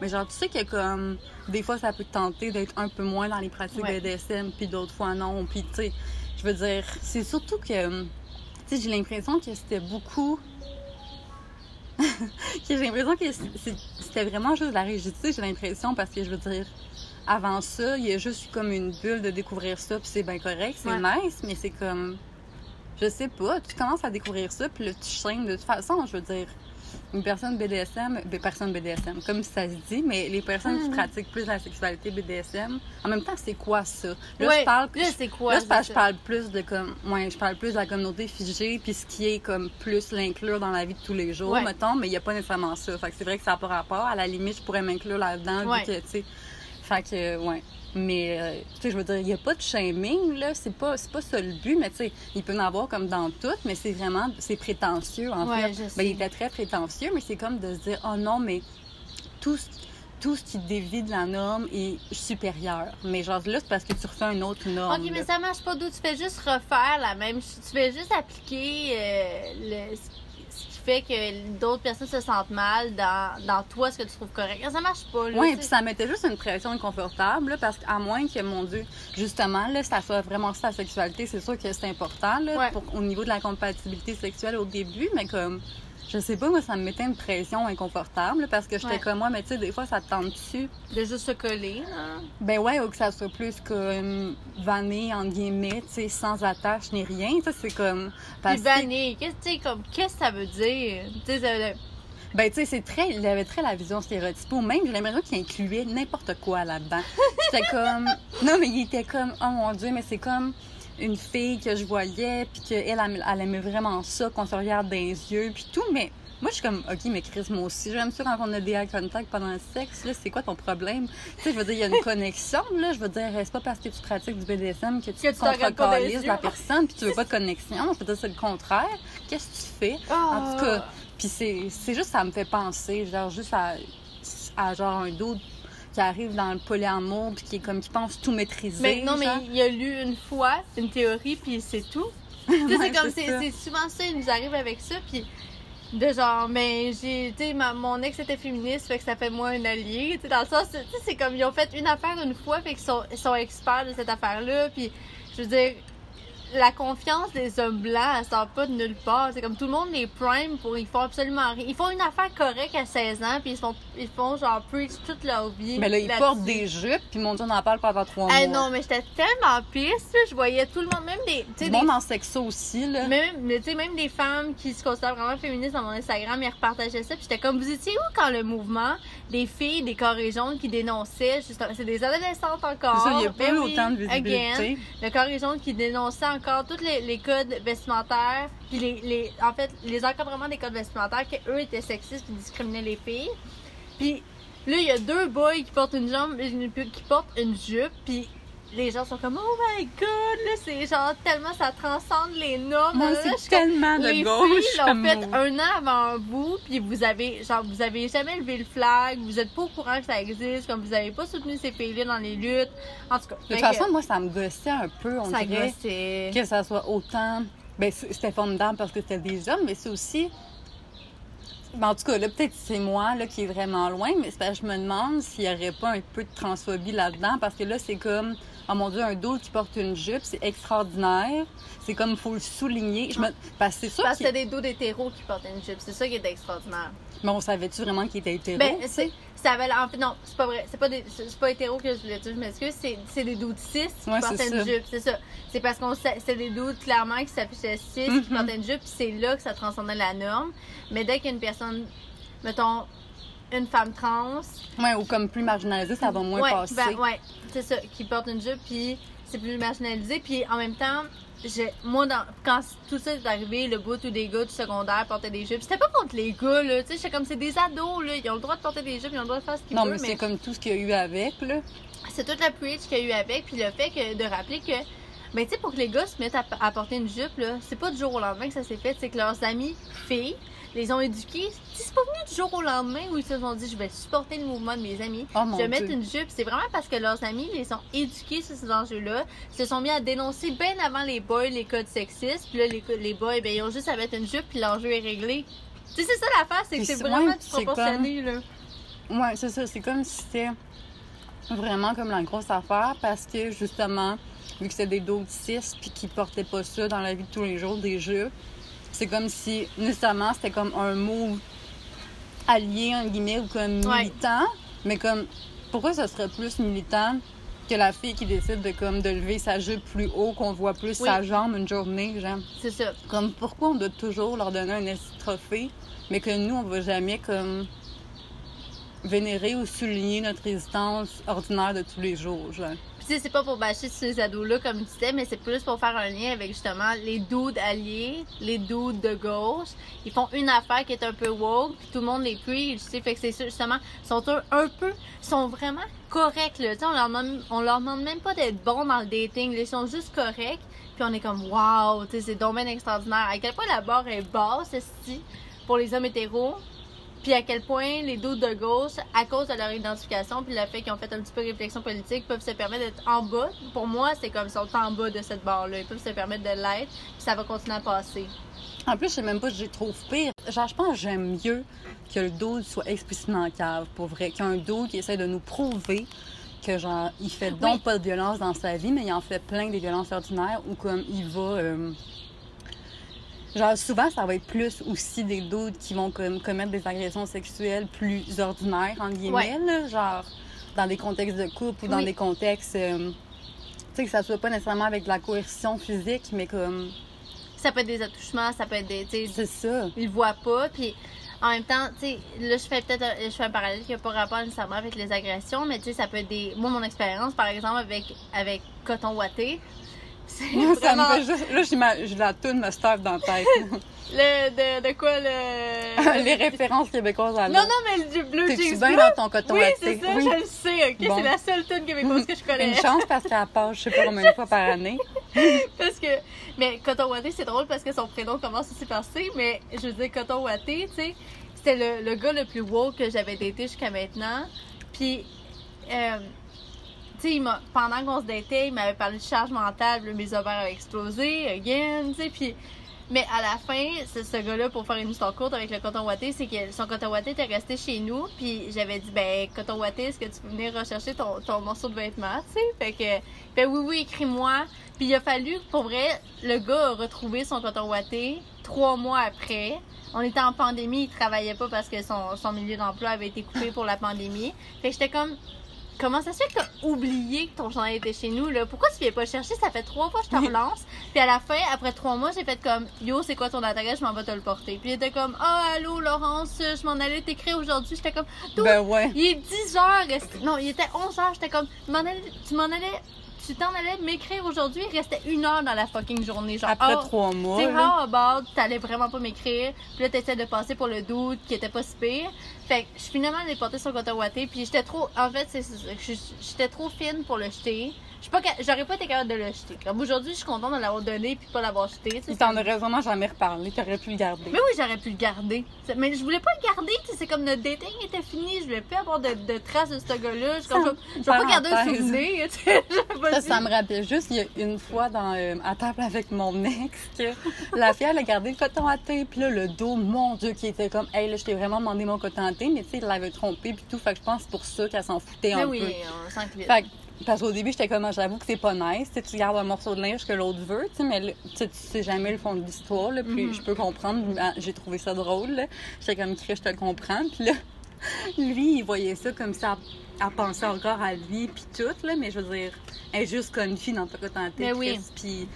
Mais genre, tu sais que comme. Des fois, ça peut te tenter d'être un peu moins dans les pratiques Ouais. BDSM, puis d'autres fois, non. Puis, tu sais, je veux dire, c'est surtout que. Tu sais, j'ai l'impression que c'était beaucoup. que j'ai l'impression que c'était vraiment juste de la rigidité, j'ai l'impression, parce que je veux dire. Avant ça, il y a juste comme une bulle de découvrir ça, puis c'est bien correct, c'est Ouais. nice, mais c'est comme. Je sais pas, tu commences à découvrir ça, puis là, tu chaînes de toute façon, je veux dire. Une personne BDSM, ben, personne BDSM, comme ça se dit, mais les personnes qui Mhm. pratiquent plus la sexualité BDSM, en même temps, c'est quoi ça? Là, je parle, là, c'est quoi? là, je parle plus de comme, ouais, je parle plus de la communauté figée, puis ce qui est comme plus l'inclure dans la vie de tous les jours, Ouais. mettons, mais il n'y a pas nécessairement ça. Fait que c'est vrai que ça n'a pas rapport. À la limite, je pourrais m'inclure là-dedans, Ouais. vu que, tu sais. Fait que, ouais. Mais, euh, tu sais, je veux dire, il n'y a pas de shaming, là. C'est pas, c'est pas ça le but, mais tu sais, il peut en avoir comme dans tout, mais c'est vraiment, c'est prétentieux, en Ouais, fait. Ben, il était très prétentieux, mais c'est comme de se dire, oh non, mais tout, ce- tout ce qui dévie de la norme est supérieur. Mais genre, là, c'est parce que tu refais une autre norme. Ok, mais ça marche pas d'où? Tu fais juste refaire la même Tu fais juste appliquer euh, le, fait que d'autres personnes se sentent mal dans, dans toi, ce que tu trouves correct? Ça marche pas, là. Oui, puis ça mettait juste une pression inconfortable, là, parce qu'à moins que, mon Dieu, justement, là, ça soit vraiment ça, la sexualité, c'est sûr que c'est important, là, Ouais. pour, au niveau de la compatibilité sexuelle au début, mais comme, je sais pas, moi, ça me mettait une pression inconfortable, parce que j'étais Ouais. comme moi, mais tu sais, des fois, ça te tente dessus. De juste se coller, là. Ben ouais, ou que ça soit plus comme vanné, entre guillemets, tu sais, sans attache ni rien, ça, c'est comme. Puis parce vanille, qu'est-ce tu sais, comme, qu'est-ce que ça veut dire? Tu sais, Ben, tu sais, c'est très. Il avait très la vision stéréotypée. Ou même, j'ai l'impression qu'il incluait n'importe quoi là-dedans. J'étais comme. Non, mais il était comme. Oh mon Dieu, mais c'est comme une fille que je voyais, puis qu'elle, elle, elle aimait vraiment ça, qu'on se regarde dans les yeux, puis tout. Mais moi, je suis comme, OK, mais Chris, moi aussi, j'aime ça quand on a des eye contact pendant le sexe. Là, c'est quoi ton problème? Tu sais, je veux dire, il y a une connexion, là. Je veux dire, c'est pas parce que tu pratiques du BDSM que tu, Que tu la personne, puis tu veux pas de connexion. Je veux dire, c'est le contraire. Qu'est-ce que tu fais? En tout cas, Puis c'est juste, ça me fait penser, genre, juste à, à genre un d'autre qui arrive dans le polyamour, puis qui est comme, qui pense tout maîtriser. Mais non, mais il a lu une fois une théorie, puis c'est tout. Ouais, c'est comme, c'est souvent ça, il nous arrive avec ça, puis de genre, mais j'ai, tu sais, mon ex était féministe, fait que ça fait moi un allié, tu sais, dans le sens, tu sais, c'est comme, ils ont fait une affaire une fois, fait qu'ils sont, ils sont experts de cette affaire-là, puis je veux dire, la confiance des hommes blancs, elle sort pas de nulle part. C'est comme tout le monde les prime pour ils font absolument rien. Ils font une affaire correcte à 16 ans, puis ils font, ils font genre preach toute leur vie. Mais là, ils portent des jupes, puis mon Dieu, on en parle pendant trois Ah mois. non, mais j'étais tellement pisse, je voyais tout le monde, même des. Du des- monde en sexo aussi, là. même, mais tu sais, même des femmes qui se considèrent vraiment féministes dans mon Instagram, ils repartageaient ça. Puis j'étais comme, vous étiez où quand le mouvement des filles des carrés jaunes qui dénonçaient, justement, c'est des adolescentes encore. C'est ça, il n'y a pas Ben autant de visibilité. again. Le carré jaune qui dénonçait encore tous les, codes vestimentaires, puis les, les, en fait, les encadrements des codes vestimentaires, qu'eux étaient sexistes puis discriminaient les filles. Puis là, il y a deux boys qui portent une jambe, qui portent une jupe, puis les gens sont comme, oh my god, là, c'est genre tellement ça transcende les normes. Moi, Là, je c'est suis comme, tellement de les gauche. filles l'ont fait un an avant vous, puis vous avez, genre, vous avez jamais levé le flag, vous êtes pas au courant que ça existe, comme vous avez pas soutenu ces filles-là dans les luttes. En tout cas, De toute façon, moi, ça me gossait un peu, on ça dirait. gossait. que ça soit autant. Ben, c'était formidable parce que c'était des hommes, mais c'est aussi. Ben, en tout cas, là, peut-être c'est moi là, qui est vraiment loin, mais c'est parce que je me demande s'il n'y aurait pas un peu de transphobie là-dedans, parce que là, c'est comme, oh mon Dieu, un dos qui porte une jupe, c'est extraordinaire. C'est comme, il faut le souligner. Je me... Parce que c'est sûr Parce que qu'il- c'est des dos d'hétéros qui portent une jupe. C'est ça qui est extraordinaire. Mais on savait-tu vraiment qu'il était hétéro? Ben, tu sais? c'est, ça avait, en fait, non, c'est pas vrai. C'est pas, des, c'est pas hétéro que je voulais dire, je m'excuse. C'est, c'est des doutes cis qui Ouais, portent une jupe. C'est ça. C'est parce qu'on sait- c'est des doutes clairement qui s'affichaient cis, qui Mhm. portaient une jupe, puis c'est là que ça transcendait la norme. Mais dès qu'il y a une personne, mettons, une femme trans, Ouais, ou comme plus marginalisé, ça va moins ouais, passer. ben, ouais, c'est ça, qui porte une jupe, puis c'est plus marginalisé. Puis en même temps, moi, dans, quand tout ça est arrivé, le bout où des gars du secondaire portaient des jupes, c'était pas contre les gars, là. Tu sais, j'étais comme, c'est des ados, là. Ils ont le droit de porter des jupes, ils ont le droit de faire ce qu'ils Non, veulent, mais c'est comme tout ce qu'il y a eu avec, là. c'est toute la preach qu'il y a eu avec, puis le fait que, de rappeler que, ben, tu sais, pour que les gars se mettent à, à porter une jupe, là, c'est pas du jour au lendemain que ça s'est fait, c'est que leurs amis filles les ont éduqués. C'est pas venu du jour au lendemain où ils se sont dit, je vais supporter le mouvement de mes amis. Oh je vais mettre Dieu. une jupe. C'est vraiment parce que leurs amis les ont éduqués sur ces enjeux-là. Ils se sont mis à dénoncer bien avant les boys les codes sexistes. Puis là, les, les boys, ben, ils ont juste à mettre une jupe, puis l'enjeu est réglé. Tu sais, c'est ça l'affaire, c'est que c'est vraiment disproportionné, là. Ouais, c'est ça. C'est comme si c'était vraiment comme la grosse affaire parce que justement, vu que c'est des autistes puis qu'ils portaient pas ça dans la vie de tous les jours, des jeux, c'est comme si nécessairement c'était comme un mot allié, en guillemets, ou comme Ouais. militant. Mais comme, pourquoi ça serait plus militant que la fille qui décide de comme de lever sa jupe plus haut, qu'on voit plus Oui. sa jambe une journée, genre? C'est ça. Comme pourquoi on doit toujours leur donner un trophée, mais que nous, on va jamais comme vénérer ou souligner notre résistance ordinaire de tous les jours, genre? Puis c'est pas pour bâcher ces ados-là, comme tu disais, mais c'est plus pour faire un lien avec justement les dudes alliés, les dudes de gauche. Ils font une affaire qui est un peu woke, puis tout le monde les preach, tu sais, fait que c'est justement, sont un, un peu, sont vraiment corrects, on leur demande, on leur demande même pas d'être bons dans le dating, ils sont juste corrects, puis on est comme, waouh, tu sais, c'est domaine extraordinaire. À quel point la barre est basse, esti, pour les hommes hétéros, puis à quel point les doutes de gauche, à cause de leur identification, puis le fait qu'ils ont fait un petit peu réflexion politique, peuvent se permettre d'être en bas. Pour moi, c'est comme ils sont en bas de cette barre-là. Ils peuvent se permettre de l'être, puis ça va continuer à passer. En plus, je sais même pas si j'ai trouve pire. Genre, je pense que j'aime mieux que le dos soit explicitement cave, pour vrai. Qu'un dos qui essaie de nous prouver que, genre, il fait donc Oui. pas de violence dans sa vie, mais il en fait plein des violences ordinaires, ou comme il va. euh, Genre, souvent, ça va être plus aussi des doutes qui vont comme, commettre des agressions sexuelles plus ordinaires, en guillemets, là, genre dans des contextes de couple ou dans Oui. des contextes. euh, tu sais, que ça soit pas nécessairement avec de la coercition physique, mais comme. Ça peut être des attouchements, ça peut être des. C'est ça. ils le voient pas, puis en même temps, tu sais, là, je fais peut-être un, je fais un parallèle qui n'a pas rapport nécessairement avec les agressions, mais tu sais, ça peut être des. Moi, mon expérience, par exemple, avec, avec Coton Watté, C'est Moi, ça me vraiment... fait juste. Là, j'ai la toune me start dans la tête. Le, de, de quoi le... Les références québécoises à Non, non, mais le T'es-tu Jeans bien Blue? dans ton coton Oui, c'est ça, Oui. je le sais, ok? Bon. C'est la seule tune québécoise que je connais. Une chance parce qu'elle passe, je sais pas combien de fois par année. Parce que. Mais Coton Watté, c'est drôle parce que son prénom commence aussi par C, mais je veux dire, Coton Watté, tu sais, c'était le, le gars le plus woke que j'avais daté jusqu'à maintenant. Puis, euh, pendant qu'on se datait, il m'avait parlé de charge mentale, mes ovaires avaient explosé, again, tu sais, puis. Mais à la fin, c'est ce gars-là, pour faire une histoire courte avec le coton watté, c'est que son coton watté était resté chez nous, puis j'avais dit, ben, coton watté, est-ce que tu peux venir rechercher ton, ton morceau de vêtement, tu sais? Fait que, ben oui, oui, écris-moi. Puis il a fallu, pour vrai, le gars a retrouvé son coton watté trois mois après. On était en pandémie, il travaillait pas parce que son, son milieu d'emploi avait été coupé pour la pandémie. Fait que j'étais comme, comment ça se fait que t'as oublié que ton chandail était chez nous, là? Pourquoi tu viens pas chercher? Ça fait trois fois que je te relance. Puis à la fin, après trois mois, j'ai fait comme, yo, c'est quoi ton adresse? Je m'en vais te le porter. Puis il était comme, ah, allô, Laurence, je m'en allais t'écrire aujourd'hui. J'étais comme, Ben ouais. il est 10 heures, non, il était 11 heures, j'étais comme, tu m'en allais, tu t'en allais m'écrire aujourd'hui, il restait une heure dans la fucking journée, genre, Après ah, trois mois. tu sais, how about, t'allais vraiment pas m'écrire, puis là, t'essaies de passer pour le doute qui était pas si pire. Fait que, je suis finalement allée porter sur coton watté, puis j'étais trop, en fait, j'étais trop fine pour le jeter. J'aurais pas été capable de le jeter. Comme aujourd'hui, je suis contente de l'avoir donné, puis pas l'avoir jeté, tu t'en aurait vraiment jamais reparlé. T'aurais pu le garder. mais oui, j'aurais pu le garder. Mais je voulais pas le garder, c'est comme notre dating était fini, je voulais plus avoir de, de traces de ce gars-là. Je je pas garder un souvenir, Ça, ça me rappelle juste, il y a une fois dans, euh, à table avec mon ex, que la fille, elle a gardé le coton à thé, puis là, le dos, mon Dieu, qui était comme, hey, là, je t'ai vraiment demandé mon coton à thé, mais tu sais, il l'avait trompé, puis tout, fait que je pense pour ça qu'elle s'en foutait Mais un oui, peu. on Fait que- parce qu'au début, j'étais comme, Ah, j'avoue que c'est pas nice, tu gardes un morceau de linge que l'autre veut, tu sais, mais tu sais, jamais le fond de l'histoire, puis Mhm. je peux comprendre, Ah, j'ai trouvé ça drôle. J'étais comme, Chris, je te le comprends, puis là, lui, il voyait ça comme ça, à penser encore à lui, puis tout, là, mais je veux dire, elle est juste comme une fille dans ta oui. puis...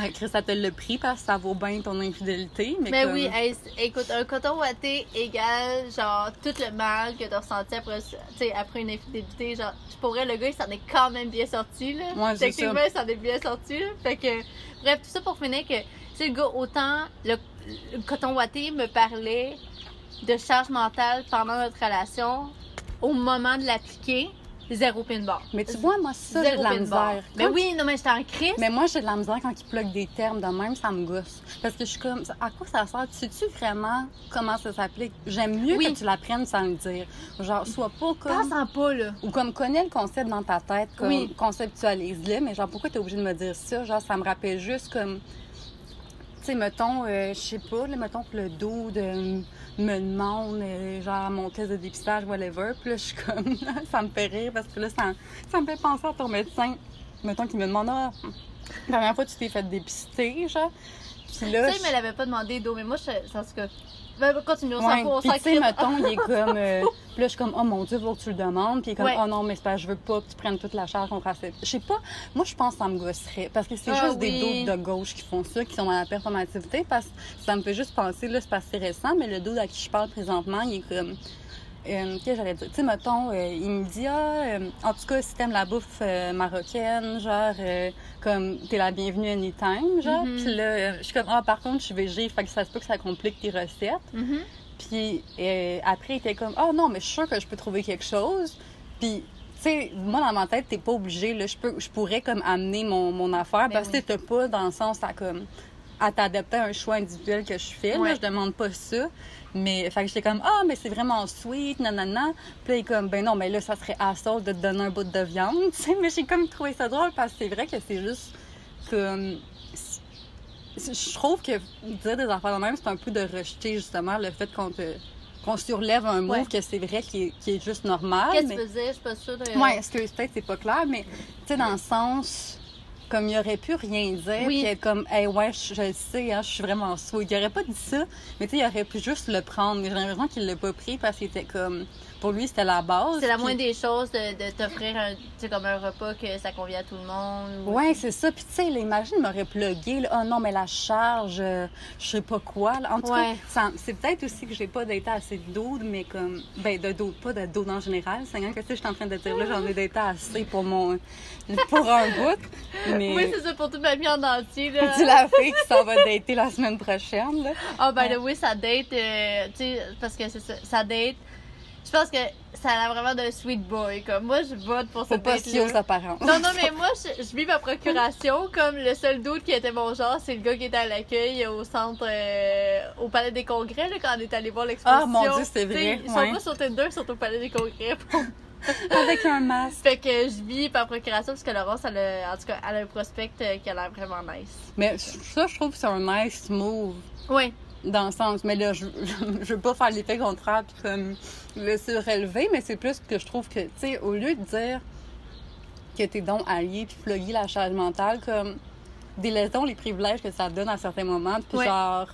Ouais, Chris, ça te le prix parce que ça vaut bien ton infidélité, mais, Mais comme- oui, hey, écoute, un coton watté égale, genre, tout le mal que t'as ressenti après, après une infidélité. Genre, je pourrais, le gars, il s'en est quand même bien sorti, là. Ouais, c'est Techniquement, il s'en est bien sorti, là. Fait que, bref, tout ça pour finir que, tu sais, le gars, autant, le, le coton watté me parlait de charge mentale pendant notre relation, au moment de l'appliquer, zéro pinball. Mais tu vois, moi, ça, j'ai de la misère. Mais Quand oui, non, mais j'étais en crise. Mais moi, j'ai de la misère quand ils pluguent des termes de même, ça me gosse. Parce que je suis comme, à quoi ça sert? Sais-tu vraiment comment ça s'applique? J'aime mieux Oui. que tu l'apprennes sans le dire. Genre, sois pas comme. Pense-en pas, là. Ou comme connais le concept dans ta tête, comme Oui. conceptualise-le, mais genre, pourquoi t'es obligé de me dire ça? Genre, ça me rappelle juste comme. Tu sais, mettons, euh, je sais pas, là, mettons que le dos de me demande, euh, genre, mon test de dépistage, whatever. Puis là, je suis comme, ça me fait rire parce que là, ça, ça me fait penser à ton médecin. Mettons qu'il me demande, ah, la dernière fois, tu t'es fait dépister, genre. Puis là, Tu sais, il me l'avait pas demandé d'eau, mais moi, je, ça se que. Ben, continue, on s'en Ouais, fout, on puis s'en tu sais, mettons, il est comme. euh, là, je suis comme, oh mon Dieu, faut que tu le demandes. Puis il est comme, Ouais. oh non, mais c'est pas, je veux pas que tu prennes toute la charge contraceptive. Je sais pas, moi, je pense que ça me gosserait. Parce que c'est Ah juste oui. des dos de gauche qui font ça, qui sont dans la performativité. Parce que ça me fait juste penser, là, c'est que c'est récent, mais le dos à qui je parle présentement, il est comme. Euh, Qu'est-ce que j'allais dire? Tu sais, mettons, euh, il me dit, ah, euh, en tout cas, si t'aimes la bouffe euh, marocaine, genre, euh, comme, t'es la bienvenue anytime, genre. Mhm. Puis là, je suis comme, ah, par contre, je suis végé, fait que ça se peut que ça complique tes recettes. Mhm. Puis après, il était comme, oh non, mais je suis sûre que je peux trouver quelque chose. Puis, tu sais, moi, dans ma tête, t'es pas obligé, là. Je, peux, je pourrais, comme, amener mon, mon affaire Ben parce que oui. t'es pas dans le sens à, comme, à t'adapter à un choix individuel que je fais, Ouais. là. Je demande pas ça. Mais, fait que j'étais comme, ah, mais c'est vraiment sweet, nanana. Puis là, il est comme, ben non, mais là, ça serait assaut de te donner un bout de viande, tu sais. Mais j'ai comme trouvé ça drôle parce que c'est vrai que c'est juste comme. Je trouve que dire des affaires de même, c'est un peu de rejeter justement le fait qu'on te qu'on surlève un mot Ouais. que c'est vrai qui est, qui est juste normal. Qu'est-ce que mais... tu veux dire? Je suis pas sûre de. Ouais, excuse, peut-être c'est pas clair, mais tu sais, dans le sens, comme il aurait pu rien dire, Oui. puis être comme, hey, ouais, je, je le sais, hein, je suis vraiment sweet. Il aurait pas dit ça, mais tu sais, il aurait pu juste le prendre. Mais j'ai l'impression qu'il l'a pas pris parce qu'il était comme, pour lui, c'était la base. C'est la puis- moindre des choses de, de t'offrir un, tu comme un repas que ça convient à tout le monde. ou- Ouais, c'est ça. Puis tu sais, imagine, il m'aurait plugué, là, oh non, mais la charge, euh, je sais pas quoi. là. En tout Ouais. cas, c'est peut-être aussi que j'ai pas d'état assez de dos, mais comme, ben, de pas de dos en général. C'est rien que tu sais, je suis en train de dire, là, j'en ai d'état assez pour mon, pour un bout. Mais Oui, c'est ça pour toute ma vie en entier. Là. c'est la fille qui s'en va dater la semaine prochaine, là. Ah, ben oui, ça date, euh, tu sais, parce que c'est ça, ça date. Je pense que ça a vraiment d'un sweet boy. Comme moi, je vote pour Faut cette pas date se fier aux apparences. Non, non, mais moi, je, je vis ma procuration comme le seul doute qui était mon genre, c'est le gars qui était à l'accueil au centre, euh, au Palais des Congrès, là, quand on est allé voir l'exposition. Ah, mon Dieu, c'est vrai, Ils sont ouais. pas sur Tinder, ils sont au Palais des Congrès. Avec un masque. fait que je vis par procuration parce que Laurence, elle a, en tout cas, elle a un prospect euh, qui a l'air vraiment nice. Mais ça, je trouve que c'est un nice move. Ouais. Dans le sens, mais là, je, je, veux pas faire l'effet contraire puis comme le surélever, mais c'est plus que je trouve que, tu sais, au lieu de dire que t'es donc allié puis flogger la charge mentale, comme délaissons les privilèges que ça te donne à certains moments, puis Ouais. genre,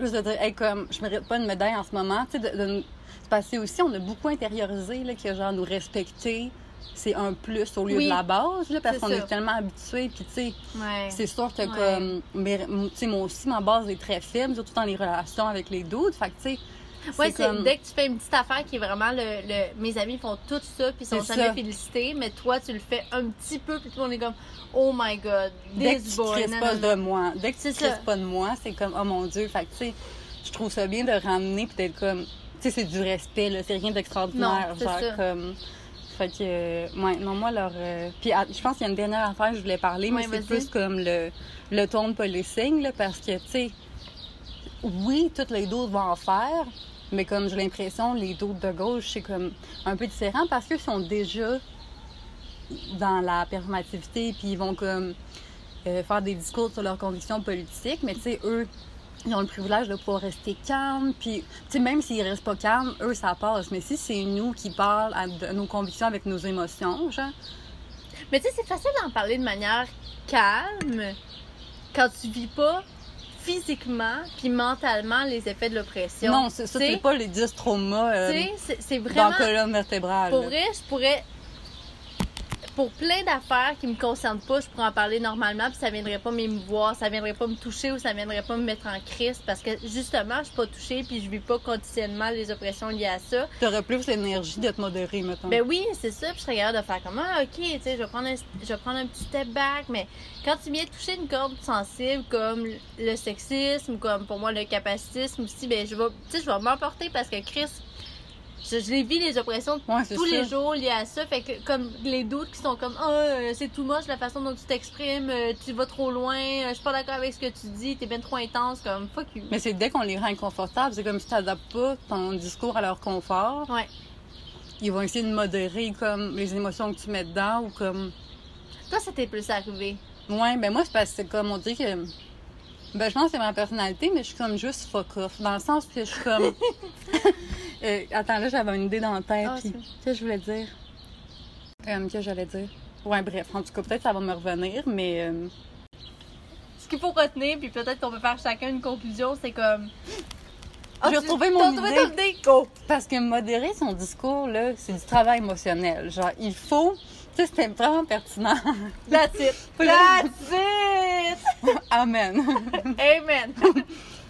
juste de dire, hey, comme, je mérite pas une médaille en ce moment, tu sais, de, de- c'est parce que aussi, on a beaucoup intériorisé, là, que genre, nous respecter, c'est un plus au lieu Oui. de la base, là, parce qu'on est tellement habitués, puis tu sais, Ouais. c'est sûr que Ouais. comme mais, tu sais moi aussi ma base est très faible surtout dans les relations avec les doutes fait que tu sais comme dès que tu fais une petite affaire qui est vraiment le. le- mes amis font tout ça, puis ils sont jamais ça. félicités, mais toi, tu le fais un petit peu, puis tout le monde est comme, oh my god, dès que this tu boy. te non, pas de moi dès que tu crisses pas de moi c'est comme oh mon dieu fait que tu sais je trouve ça bien de ramener puis d'être comme tu sais c'est du respect là c'est rien d'extraordinaire Non, c'est genre ça. comme fait que euh, ouais non moi leur euh, puis ah, je pense qu'il y a une dernière affaire que je voulais parler mais c'est plus comme le le ton de policing là parce que tu sais oui, toutes les doutes vont en faire, mais comme j'ai l'impression, les doutes de gauche, c'est comme un peu différent parce qu'ils sont déjà dans la performativité, puis ils vont comme euh, faire des discours sur leurs convictions politiques, mais tu sais, eux, ils ont le privilège de pouvoir rester calmes, puis tu sais, même s'ils restent pas calmes, eux, ça passe. Mais si c'est nous qui parlent à- de nos convictions avec nos émotions, genre, Mais tu sais, c'est facile d'en parler de manière calme quand tu vis pas physiquement puis mentalement les effets de l'oppression. non, ça, c'est pas les 10 traumas euh, Tu sais, c'est- c'est dans vraiment. la colonne vertébrale. Pour vrai, je pourrais. Pour plein d'affaires qui me concernent pas, je pourrais en parler normalement, puis ça viendrait pas m'émouvoir, ça viendrait pas me toucher ou ça viendrait pas me mettre en crise parce que justement, je suis pas touchée puis je vis pas quotidiennement les oppressions liées à ça. T'aurais plus l'énergie de te modérer, mettons. Ben oui, c'est ça, puis je serais capable de faire comme ah, ok, tu sais, je vais prendre un, je vais prendre un petit step back, mais quand tu viens toucher une corde sensible comme le sexisme, comme pour moi le capacitisme aussi, ben je vais, tu sais, je vais m'emporter parce que Chris, je, je les vis les oppressions Ouais, tous ça. les jours liés à ça, fait que comme les doutes qui sont comme ah euh, c'est tout moche la façon dont tu t'exprimes, euh, tu vas trop loin, euh, je suis pas d'accord avec ce que tu dis, t'es bien trop intense, comme fuck you. Mais c'est dès qu'on les rend inconfortables, c'est comme si tu n'adaptes pas ton discours à leur confort. Ouais. Ils vont essayer de modérer comme les émotions que tu mets dedans ou comme. Toi, ça t'est plus arrivé? Ouais, ben moi, c'est parce que c'est comme on dit que. Ben, je pense que c'est ma personnalité, mais je suis comme juste fuck off. Dans le sens que je suis comme. Euh, attends, là, j'avais une idée dans la tête. Ah, puis Qu'est-ce que je voulais dire? Euh, que j'allais dire? Ouais, bref. En tout cas, peut-être que ça va me revenir, mais. euh, Ce qu'il faut retenir, puis peut-être qu'on peut faire chacun une conclusion, c'est comme. Ah, J'ai retrouvé mon idée. ton idée? Parce que modérer son discours, là, c'est du travail émotionnel. Genre, il faut. Tu sais, c'était vraiment pertinent. That's it! Amen. Amen!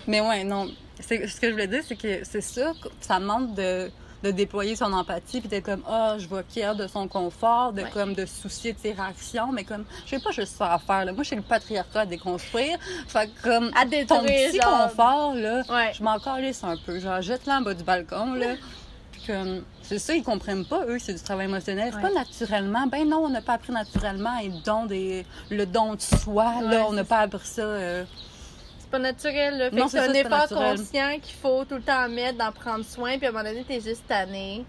Mais ouais, non. Ce que je voulais dire, c'est que c'est ça, que ça demande de, de déployer son empathie, puis d'être comme, ah, je vois Pierre de son confort, de Ouais. comme de soucier de ses réactions, mais comme, je sais pas juste ça à faire, là. Moi, j'ai le patriarcat à déconstruire. Fait que comme, À ton détruire, petit genre. confort, là, Ouais. je m'en calisse un peu. Genre, jette-le en bas du balcon, là. Puis comme, c'est ça, ils comprennent pas, eux, c'est du travail émotionnel. C'est Ouais. pas naturellement. Ben non, on n'a pas appris naturellement et le don, des, le don de soi, là, on n'a pas appris ça. euh, pas naturel, là. Fait Non, que c'est un effort conscient qu'il faut tout le temps mettre, d'en prendre soin, puis à un moment donné, t'es juste tanné.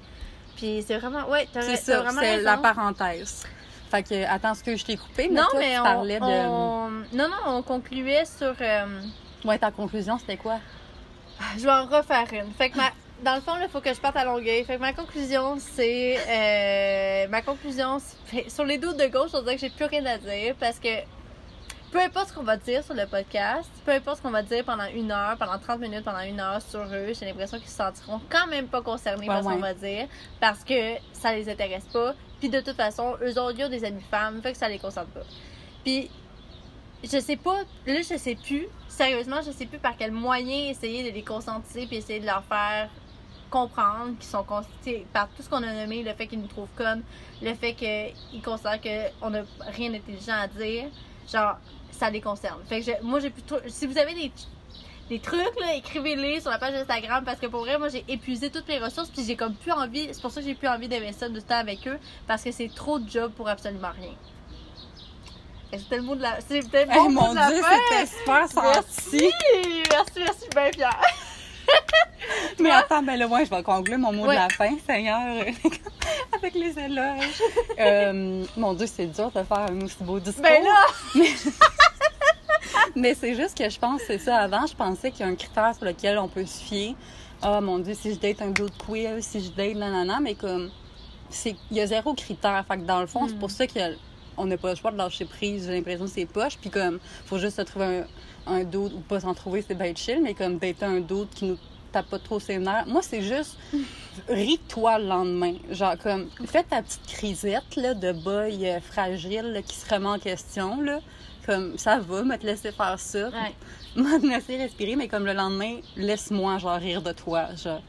Puis c'est vraiment. Ouais, t'as C'est ça, vraiment c'est raison. la parenthèse. Fait que, attends, ce que je t'ai coupé, mais Non, toi, mais tu on, parlais de... on- Non, non, on concluait sur. euh, Ouais, ta conclusion, c'était quoi? Je vais en refaire une. Fait que ma... Dans le fond, il faut que je parte à Longueuil. Fait que ma conclusion, c'est... euh, Ma conclusion, c'est- sur les doutes de gauche, on dirait que j'ai plus rien à dire parce que peu importe ce qu'on va dire sur le podcast, peu importe ce qu'on va dire pendant une heure, pendant 30 minutes, pendant une heure sur eux, j'ai l'impression qu'ils se sentiront quand même pas concernés Ouais, par ce qu'on va dire parce que ça les intéresse pas. Puis de toute façon, eux autres, ils ont des amis femmes, fait que ça les concerne pas. Puis je sais pas, là je sais plus, sérieusement, je sais plus par quel moyen essayer de les conscientiser puis essayer de leur faire comprendre qu'ils sont constitués par tout ce qu'on a nommé, le fait qu'ils nous trouvent connes, le fait qu'ils considèrent qu'on n'a rien d'intelligent à dire, genre, ça les concerne. Fait que je- moi, j'ai plutôt. Si vous avez des, des trucs, là, écrivez-les sur la page Instagram parce que pour vrai, moi, j'ai épuisé toutes mes ressources puis j'ai comme plus envie. C'est pour ça que j'ai plus envie d'investir du temps avec eux parce que c'est trop de job pour absolument rien. C'était le mot de la. C'est peut-être Hey, mon mot mon de la Dieu, c'était super senti. Merci, merci, merci, je suis bien fière. Mais attends, ben là, moi, je vais conclure mon mot Ouais. de la fin, Seigneur, avec les éloges. Euh, mon Dieu, c'est dur de faire un aussi beau discours. Ben là, Mais c'est juste que je pense, c'est ça. Avant, je pensais qu'il y a un critère sur lequel on peut se fier. Ah, mon Dieu, si je date un d'autre queer, si je date nanana, mais comme, c'est, il y a zéro critère. Fait que dans le fond, c'est pour ça qu'on n'a pas le choix de lâcher prise. J'ai l'impression que c'est poche. Puis comme, faut juste se trouver un, un d'autre ou pas s'en trouver, c'est bien chill. Mais comme, d'être un d'autre qui nous tape pas trop ses nerfs. Moi, c'est juste, ris-toi le lendemain. Genre, comme, fais ta petite crisette, là, de boy euh, fragile, là, qui se remet en question, là. Comme, ça va, me te laisser faire ça. Ouais. Me te laisser respirer, mais comme le lendemain, laisse-moi, genre, rire de toi, genre.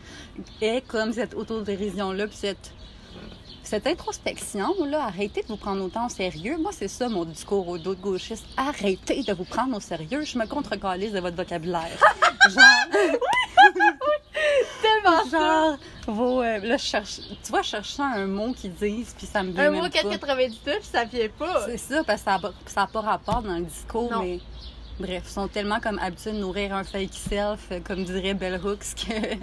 Et comme cette autodérision-là, puis cette, cette introspection, là, arrêtez de vous prendre autant au sérieux. Moi, c'est ça, mon discours aux d'autres gauchistes. Arrêtez de vous prendre au sérieux. Je me contre-calise de votre vocabulaire. genre, tellement genre, vos, euh, là, je cherche, tu vois, je cherchais un mot qui dise, puis ça me vient Un même mot pas. 4,99 puis ça vient pas. C'est ça, parce que ça n'a pas rapport dans le discours, Non. mais bref, ils sont tellement comme habitués de nourrir un fake self, euh, comme dirait Bell Hooks, que.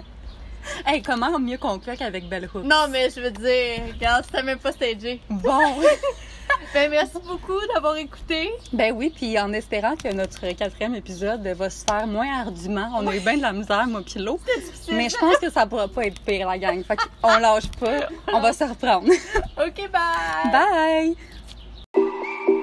hey, comment mieux conclure qu'avec Bell Hooks? Non, mais je veux dire, regarde, c'était même pas stagé. Bon! Ben, merci beaucoup d'avoir écouté. ben oui, puis en espérant que notre quatrième épisode va se faire moins ardument. On a eu bien de la misère, moi, puis l'autre. Mais je pense que ça pourra pas être pire, la gang. Fait qu'on lâche pas. On va se reprendre. Ok, bye! Bye!